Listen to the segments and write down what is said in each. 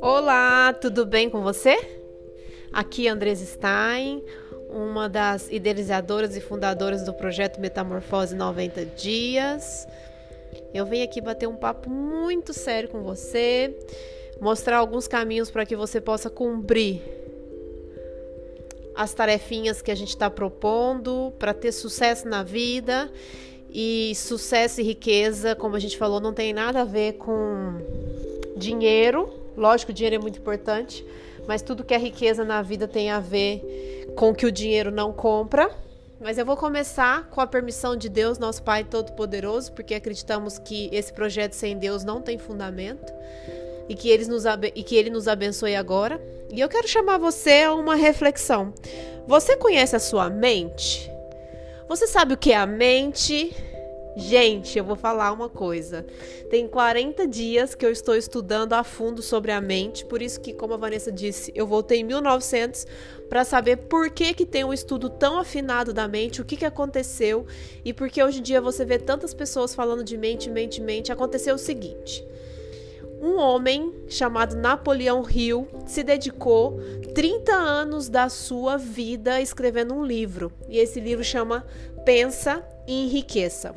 Olá, tudo bem com você? Aqui é Andresa Stein, uma das idealizadoras e fundadoras do projeto Metamorfose 90 Dias. Eu venho aqui bater um papo muito sério com você, mostrar alguns caminhos para que você possa cumprir as tarefinhas que a gente está propondo para ter sucesso na vida. E sucesso e riqueza, como a gente falou, não tem nada a ver com dinheiro. Lógico, o dinheiro é muito importante, mas tudo que é riqueza na vida tem a ver com que o dinheiro não compra. Mas eu vou começar com a permissão de Deus, nosso Pai Todo-Poderoso, porque acreditamos que esse projeto sem Deus não tem fundamento e que, ele nos, e que Ele nos abençoe agora. E eu quero chamar você a uma reflexão. Você conhece a sua mente? Você sabe o que é a mente? Gente, eu vou falar uma coisa. Tem 40 dias que eu estou estudando a fundo sobre a mente, por isso que, como a Vanessa disse, eu voltei em 1900 para saber por que que tem um estudo tão afinado da mente, o que que aconteceu e por que hoje em dia você vê tantas pessoas falando de mente, mente, mente. Aconteceu o seguinte: um homem chamado Napoleão Hill se dedicou 30 anos da sua vida escrevendo um livro. E esse livro chama Pensa e Enriqueça.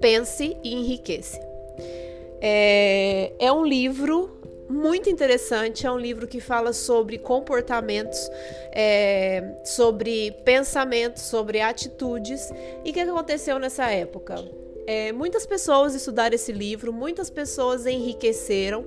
Pense e Enriqueça. É, é um livro muito interessante. É um livro que fala sobre comportamentos, é, sobre pensamentos, sobre atitudes. E o que aconteceu nessa época? É, muitas pessoas estudaram esse livro, muitas pessoas enriqueceram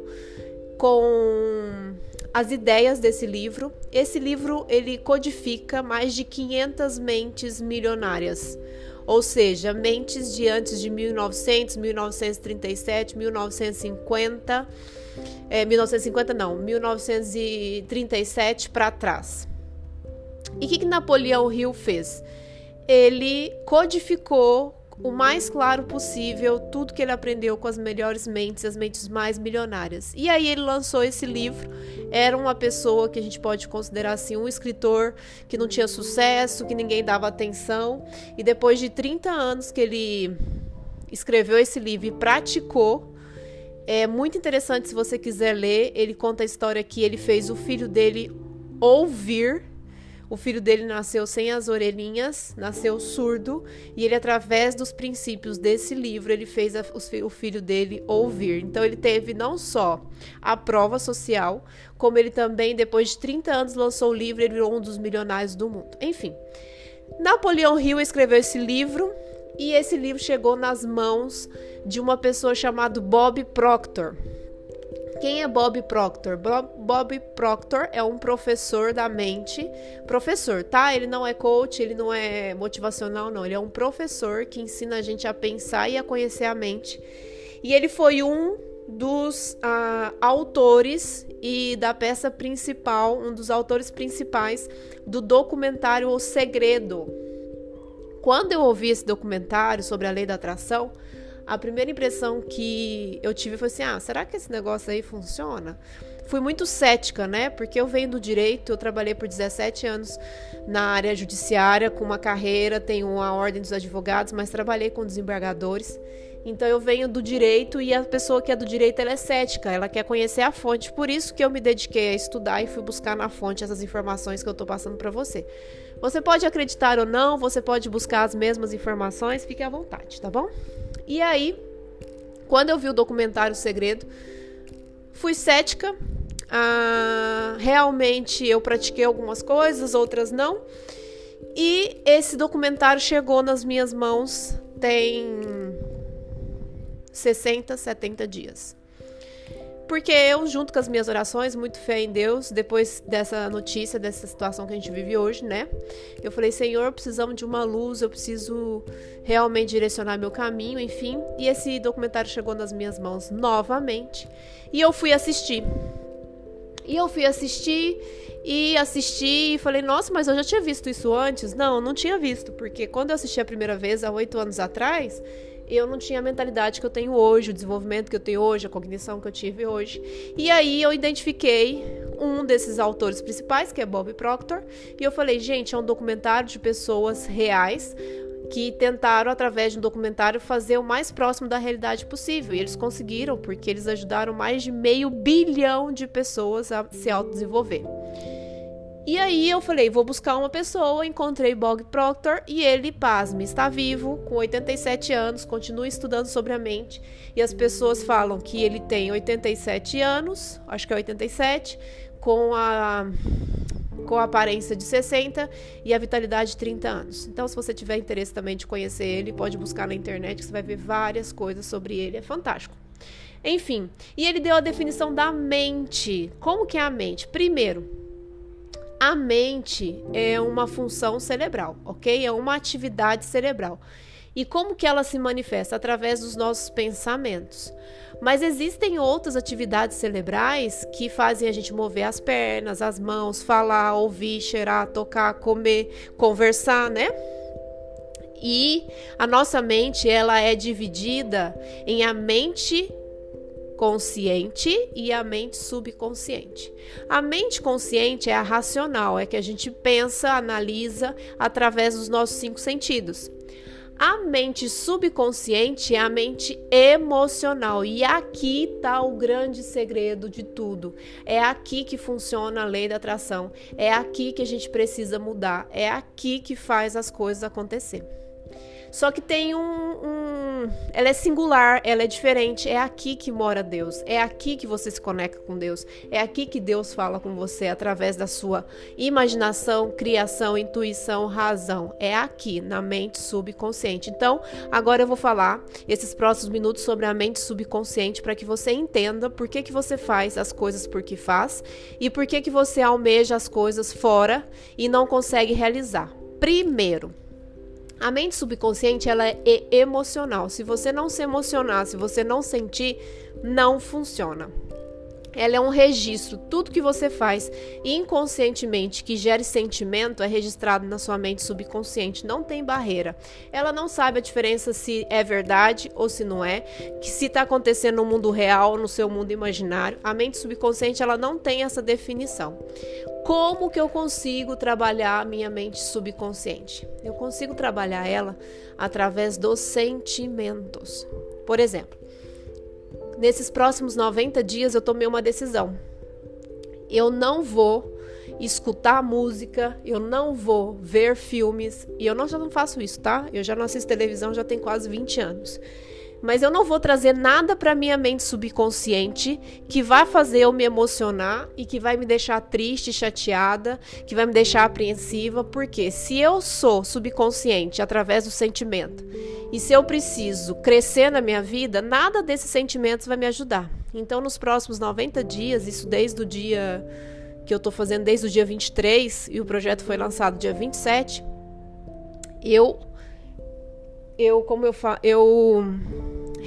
com as ideias desse livro. Esse livro ele codifica mais de 500 mentes milionárias, ou seja, mentes de antes de 1900, 1937, 1950, é, 1950 não, 1937 para trás. E o que, que Napoleão Hill fez? Ele codificou o mais claro possível tudo que ele aprendeu com as melhores mentes, as mentes mais milionárias. E aí ele lançou esse livro. Era uma pessoa que a gente pode considerar assim um escritor que não tinha sucesso, que ninguém dava atenção, e depois de 30 anos que ele escreveu esse livro e praticou, é muito interessante se você quiser ler. Ele conta a história que ele fez o filho dele ouvir o filho dele nasceu sem as orelhinhas, nasceu surdo, e ele, através dos princípios desse livro, ele fez a, o filho dele ouvir. Então, ele teve não só a prova social, como ele também, depois de 30 anos, lançou o livro, ele virou um dos milionários do mundo. Enfim, Napoleão Hill escreveu esse livro, e esse livro chegou nas mãos de uma pessoa chamada Bob Proctor. Quem é Bob Proctor? Bob Proctor é um professor da mente, professor, tá? Ele não é coach, ele não é motivacional, não. Ele é um professor que ensina a gente a pensar e a conhecer a mente. E ele foi um dos uh, autores e da peça principal, um dos autores principais do documentário O Segredo. Quando eu ouvi esse documentário sobre a lei da atração, a primeira impressão que eu tive foi assim: ah, será que esse negócio aí funciona? Fui muito cética, né? Porque eu venho do direito, eu trabalhei por 17 anos na área judiciária, com uma carreira, tenho a ordem dos advogados, mas trabalhei com desembargadores. Então eu venho do direito e a pessoa que é do direito ela é cética, ela quer conhecer a fonte. Por isso que eu me dediquei a estudar e fui buscar na fonte essas informações que eu estou passando para você. Você pode acreditar ou não, você pode buscar as mesmas informações, fique à vontade, tá bom? E aí, quando eu vi o documentário Segredo, fui cética. Ah, realmente eu pratiquei algumas coisas, outras não. E esse documentário chegou nas minhas mãos tem 60, 70 dias. Porque eu, junto com as minhas orações, muito fé em Deus, depois dessa notícia, dessa situação que a gente vive hoje, né? Eu falei, Senhor, precisamos de uma luz, eu preciso realmente direcionar meu caminho, enfim. E esse documentário chegou nas minhas mãos novamente. E eu fui assistir. E eu fui assistir e assisti e falei, nossa, mas eu já tinha visto isso antes? Não, não tinha visto, porque quando eu assisti a primeira vez, há oito anos atrás, eu não tinha a mentalidade que eu tenho hoje, o desenvolvimento que eu tenho hoje, a cognição que eu tive hoje. E aí eu identifiquei um desses autores principais, que é Bob Proctor, e eu falei, gente, é um documentário de pessoas reais que tentaram, através de um documentário, fazer o mais próximo da realidade possível. E eles conseguiram, porque eles ajudaram mais de meio bilhão de pessoas a se autodesenvolver. E aí eu falei, vou buscar uma pessoa, encontrei Bog Proctor e ele, pasme, está vivo, com 87 anos, continua estudando sobre a mente. E as pessoas falam que ele tem 87 anos, acho que é 87, com a com a aparência de 60 e a vitalidade de 30 anos. Então, se você tiver interesse também de conhecer ele, pode buscar na internet que você vai ver várias coisas sobre ele, é fantástico. Enfim, e ele deu a definição da mente. Como que é a mente? Primeiro, a mente é uma função cerebral, ok? É uma atividade cerebral. E como que ela se manifesta? Através dos nossos pensamentos. Mas existem outras atividades cerebrais que fazem a gente mover as pernas, as mãos, falar, ouvir, cheirar, tocar, comer, conversar, né? E a nossa mente, ela é dividida em a mente consciente e a mente subconsciente. A mente consciente é a racional, é que a gente pensa, analisa através dos nossos cinco sentidos. A mente subconsciente é a mente emocional. E aqui está o grande segredo de tudo. É aqui que funciona a lei da atração. É aqui que a gente precisa mudar. É aqui que faz as coisas acontecer. Só que tem um, um, Ela é singular, ela é diferente. É aqui que mora Deus. É aqui que você se conecta com Deus. É aqui que Deus fala com você através da sua imaginação, criação, intuição, razão. É aqui, na mente subconsciente. Então, agora eu vou falar esses próximos minutos sobre a mente subconsciente para que você entenda por que, que você faz as coisas porque faz e por que, que você almeja as coisas fora e não consegue realizar. Primeiro, a mente subconsciente ela é emocional. Se você não se emocionar, se você não sentir, não funciona. Ela é um registro. Tudo que você faz inconscientemente que gere sentimento é registrado na sua mente subconsciente. Não tem barreira. Ela não sabe a diferença se é verdade ou se não é, que se está acontecendo no mundo real, no seu mundo imaginário. A mente subconsciente ela não tem essa definição. Como que eu consigo trabalhar a minha mente subconsciente? Eu consigo trabalhar ela através dos sentimentos. Por exemplo, nesses próximos 90 dias eu tomei uma decisão. Eu não vou escutar música, eu não vou ver filmes, e eu não, já não faço isso, tá? Eu já não assisto televisão já tem quase 20 anos mas eu não vou trazer nada para minha mente subconsciente que vai fazer eu me emocionar e que vai me deixar triste, chateada, que vai me deixar apreensiva, porque se eu sou subconsciente através do sentimento e se eu preciso crescer na minha vida, nada desses sentimentos vai me ajudar. Então, nos próximos 90 dias, isso desde o dia que eu tô fazendo desde o dia 23 e o projeto foi lançado dia 27, eu eu como eu fa eu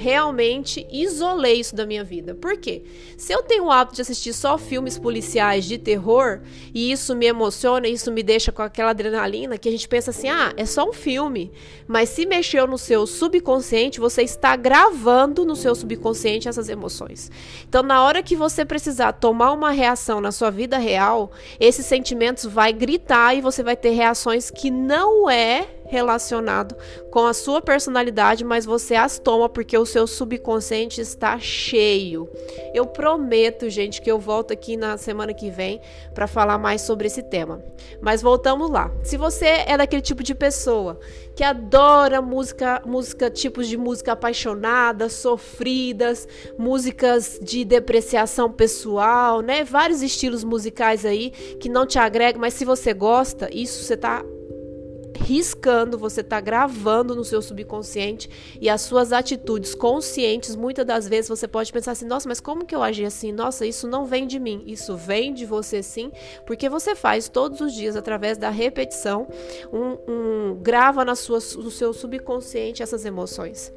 realmente isolei isso da minha vida. Por quê? Se eu tenho o hábito de assistir só filmes policiais de terror e isso me emociona, isso me deixa com aquela adrenalina que a gente pensa assim: "Ah, é só um filme". Mas se mexeu no seu subconsciente, você está gravando no seu subconsciente essas emoções. Então, na hora que você precisar tomar uma reação na sua vida real, esses sentimentos vai gritar e você vai ter reações que não é relacionado com a sua personalidade, mas você as toma porque o seu subconsciente está cheio. Eu prometo, gente, que eu volto aqui na semana que vem para falar mais sobre esse tema. Mas voltamos lá. Se você é daquele tipo de pessoa que adora música, música tipos de música apaixonada, sofridas, músicas de depreciação pessoal, né? Vários estilos musicais aí que não te agregam, mas se você gosta, isso você tá riscando, você está gravando no seu subconsciente e as suas atitudes conscientes, muitas das vezes você pode pensar assim: nossa, mas como que eu agi assim? Nossa, isso não vem de mim. Isso vem de você sim, porque você faz todos os dias, através da repetição, um, um grava na sua, no seu subconsciente essas emoções.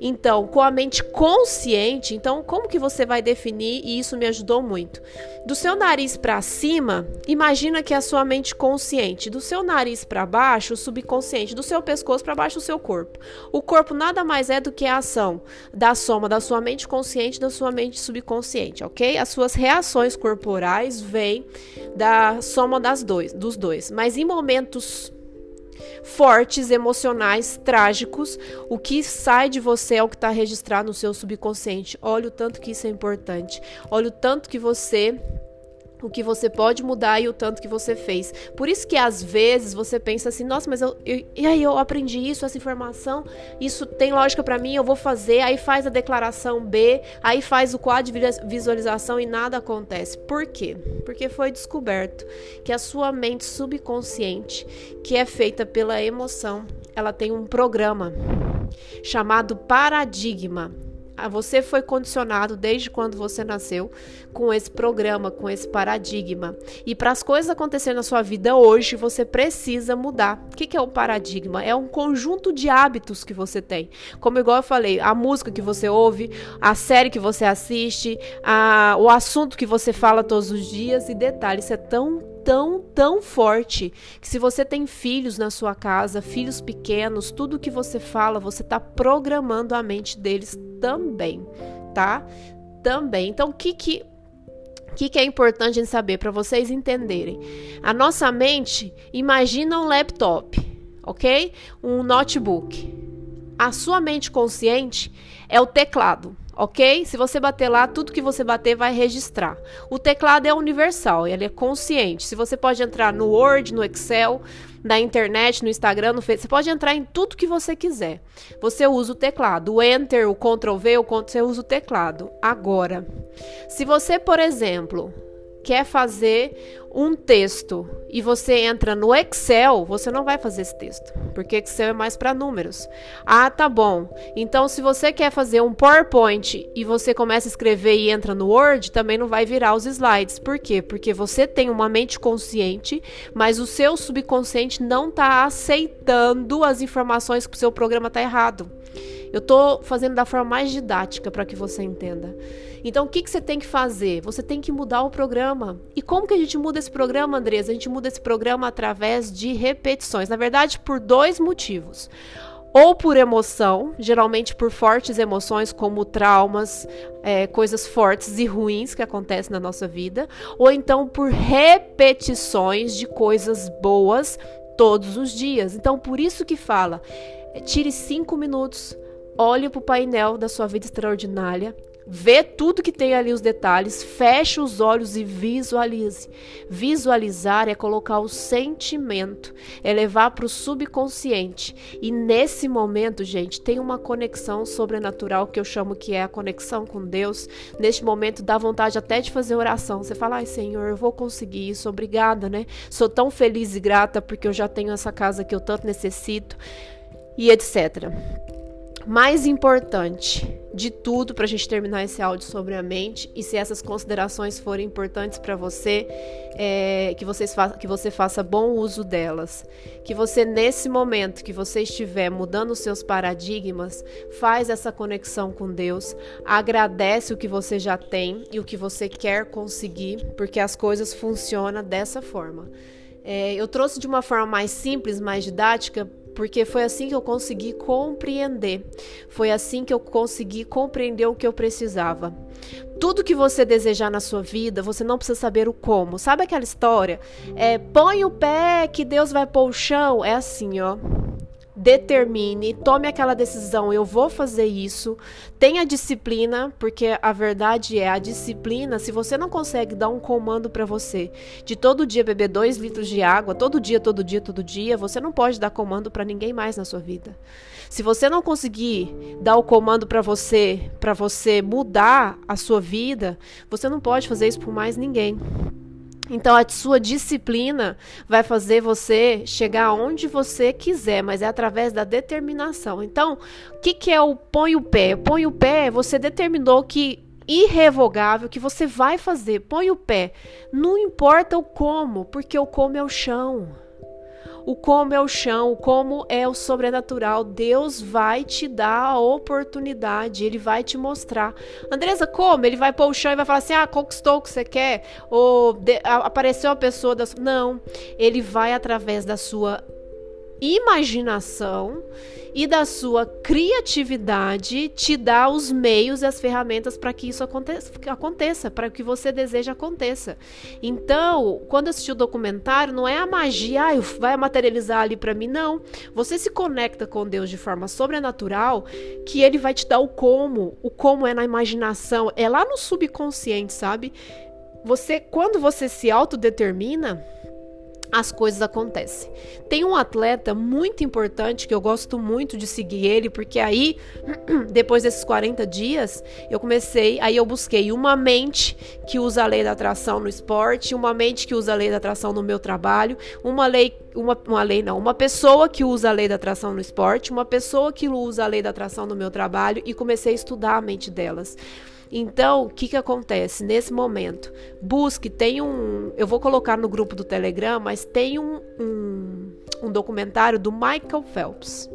Então, com a mente consciente, então como que você vai definir? E isso me ajudou muito. Do seu nariz para cima, imagina que é a sua mente consciente. Do seu nariz para baixo, o subconsciente. Do seu pescoço para baixo, o seu corpo. O corpo nada mais é do que a ação da soma da sua mente consciente e da sua mente subconsciente, ok? As suas reações corporais vêm da soma das dois, dos dois. Mas em momentos fortes, emocionais, trágicos. O que sai de você é o que está registrado no seu subconsciente. Olha o tanto que isso é importante. Olha o tanto que você o que você pode mudar e o tanto que você fez. Por isso que às vezes você pensa assim, nossa, mas eu, eu e aí eu aprendi isso, essa informação, isso tem lógica para mim, eu vou fazer, aí faz a declaração B, aí faz o quadro de visualização e nada acontece. Por quê? Porque foi descoberto que a sua mente subconsciente, que é feita pela emoção, ela tem um programa chamado paradigma você foi condicionado desde quando você nasceu com esse programa, com esse paradigma. E para as coisas acontecerem na sua vida hoje, você precisa mudar. O que, que é o paradigma? É um conjunto de hábitos que você tem. Como igual eu falei, a música que você ouve, a série que você assiste, a, o assunto que você fala todos os dias. E detalhe, isso é tão tão, tão forte que se você tem filhos na sua casa, filhos pequenos, tudo que você fala, você está programando a mente deles também, tá? Também. Então, o que que o que, que, é importante em saber para vocês entenderem? A nossa mente imagina um laptop, ok? Um notebook. A sua mente consciente é o teclado ok? Se você bater lá, tudo que você bater vai registrar. O teclado é universal, ele é consciente. Se você pode entrar no Word, no Excel, na internet, no Instagram, no Facebook, você pode entrar em tudo que você quiser. Você usa o teclado, o Enter, o Ctrl V, o Ctrl, você usa o teclado. Agora, se você, por exemplo, quer fazer um texto e você entra no Excel, você não vai fazer esse texto, porque Excel é mais para números. Ah, tá bom. Então, se você quer fazer um PowerPoint e você começa a escrever e entra no Word, também não vai virar os slides. Por quê? Porque você tem uma mente consciente, mas o seu subconsciente não está aceitando as informações que o seu programa está errado. Eu estou fazendo da forma mais didática para que você entenda. Então, o que, que você tem que fazer? Você tem que mudar o programa. E como que a gente muda esse programa, Andresa? A gente muda esse programa através de repetições. Na verdade, por dois motivos ou por emoção, geralmente por fortes emoções como traumas, é, coisas fortes e ruins que acontecem na nossa vida, ou então por repetições de coisas boas todos os dias. Então, por isso que fala, tire cinco minutos olhe para o painel da sua vida extraordinária, vê tudo que tem ali os detalhes, feche os olhos e visualize. Visualizar é colocar o sentimento, é levar para o subconsciente. E nesse momento, gente, tem uma conexão sobrenatural que eu chamo que é a conexão com Deus. Neste momento dá vontade até de fazer oração. Você fala: "Ai, Senhor, eu vou conseguir isso. Obrigada, né? Sou tão feliz e grata porque eu já tenho essa casa que eu tanto necessito." E etc mais importante de tudo para a gente terminar esse áudio sobre a mente e se essas considerações forem importantes para você, é, que, vocês que você faça bom uso delas. Que você, nesse momento que você estiver mudando os seus paradigmas, faz essa conexão com Deus, agradece o que você já tem e o que você quer conseguir, porque as coisas funcionam dessa forma. É, eu trouxe de uma forma mais simples, mais didática, porque foi assim que eu consegui compreender. Foi assim que eu consegui compreender o que eu precisava. Tudo que você desejar na sua vida, você não precisa saber o como. Sabe aquela história? É, põe o pé que Deus vai pôr o chão. É assim, ó determine, tome aquela decisão, eu vou fazer isso. Tenha disciplina, porque a verdade é a disciplina. Se você não consegue dar um comando para você de todo dia beber dois litros de água, todo dia, todo dia, todo dia, você não pode dar comando para ninguém mais na sua vida. Se você não conseguir dar o comando para você, para você mudar a sua vida, você não pode fazer isso por mais ninguém. Então a sua disciplina vai fazer você chegar onde você quiser, mas é através da determinação. Então, o que, que é o põe o pé? Põe o pé, você determinou que irrevogável que você vai fazer. Põe o pé. Não importa o como, porque o como é o chão. O como é o chão, o como é o sobrenatural. Deus vai te dar a oportunidade, ele vai te mostrar. Andresa, como? Ele vai pôr o chão e vai falar assim: ah, conquistou o que você quer? Ou apareceu a pessoa da. Não. Ele vai através da sua imaginação e da sua criatividade te dá os meios e as ferramentas para que isso aconteça, para que você deseja aconteça. Então, quando assistir o documentário, não é a magia, ah, vai materializar ali para mim, não. Você se conecta com Deus de forma sobrenatural, que ele vai te dar o como. O como é na imaginação, é lá no subconsciente, sabe? Você, quando você se autodetermina, as coisas acontecem. Tem um atleta muito importante que eu gosto muito de seguir ele, porque aí, depois desses 40 dias, eu comecei, aí eu busquei uma mente que usa a lei da atração no esporte, uma mente que usa a lei da atração no meu trabalho, uma lei, uma, uma lei não, uma pessoa que usa a lei da atração no esporte, uma pessoa que usa a lei da atração no meu trabalho e comecei a estudar a mente delas. Então, o que, que acontece nesse momento? Busque, tem um. Eu vou colocar no grupo do Telegram, mas tem um, um, um documentário do Michael Phelps.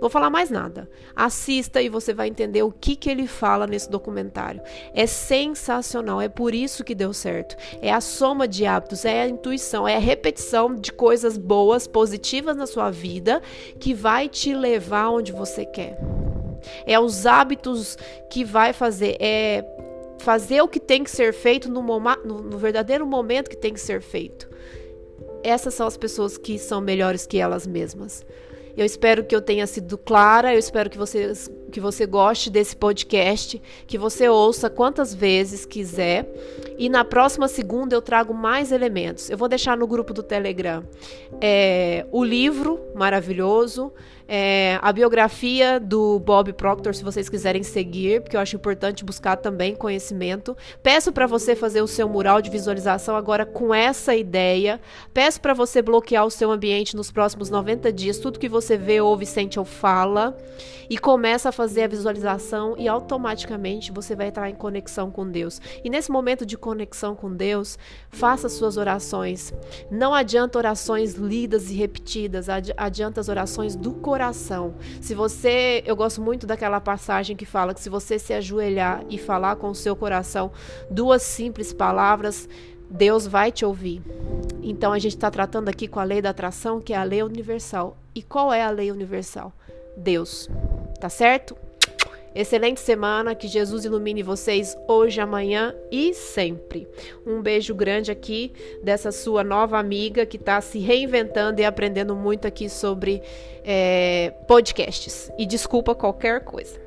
Vou falar mais nada. Assista e você vai entender o que, que ele fala nesse documentário. É sensacional, é por isso que deu certo. É a soma de hábitos, é a intuição, é a repetição de coisas boas, positivas na sua vida que vai te levar onde você quer. É os hábitos que vai fazer. É fazer o que tem que ser feito no, no, no verdadeiro momento que tem que ser feito. Essas são as pessoas que são melhores que elas mesmas. Eu espero que eu tenha sido clara, eu espero que você, que você goste desse podcast, que você ouça quantas vezes quiser. E na próxima segunda eu trago mais elementos. Eu vou deixar no grupo do Telegram é, o livro maravilhoso, é, a biografia do Bob Proctor, se vocês quiserem seguir, porque eu acho importante buscar também conhecimento. Peço para você fazer o seu mural de visualização agora com essa ideia. Peço para você bloquear o seu ambiente nos próximos 90 dias, tudo que você vê, ouve, sente ou fala, e começa a fazer a visualização e automaticamente você vai entrar em conexão com Deus. E nesse momento de conexão com Deus, faça suas orações. Não adianta orações lidas e repetidas, adianta as orações do coração coração. Se você, eu gosto muito daquela passagem que fala que se você se ajoelhar e falar com o seu coração duas simples palavras, Deus vai te ouvir. Então a gente está tratando aqui com a lei da atração, que é a lei universal. E qual é a lei universal? Deus. Tá certo? Excelente semana, que Jesus ilumine vocês hoje, amanhã e sempre. Um beijo grande aqui dessa sua nova amiga que está se reinventando e aprendendo muito aqui sobre é, podcasts. E desculpa qualquer coisa.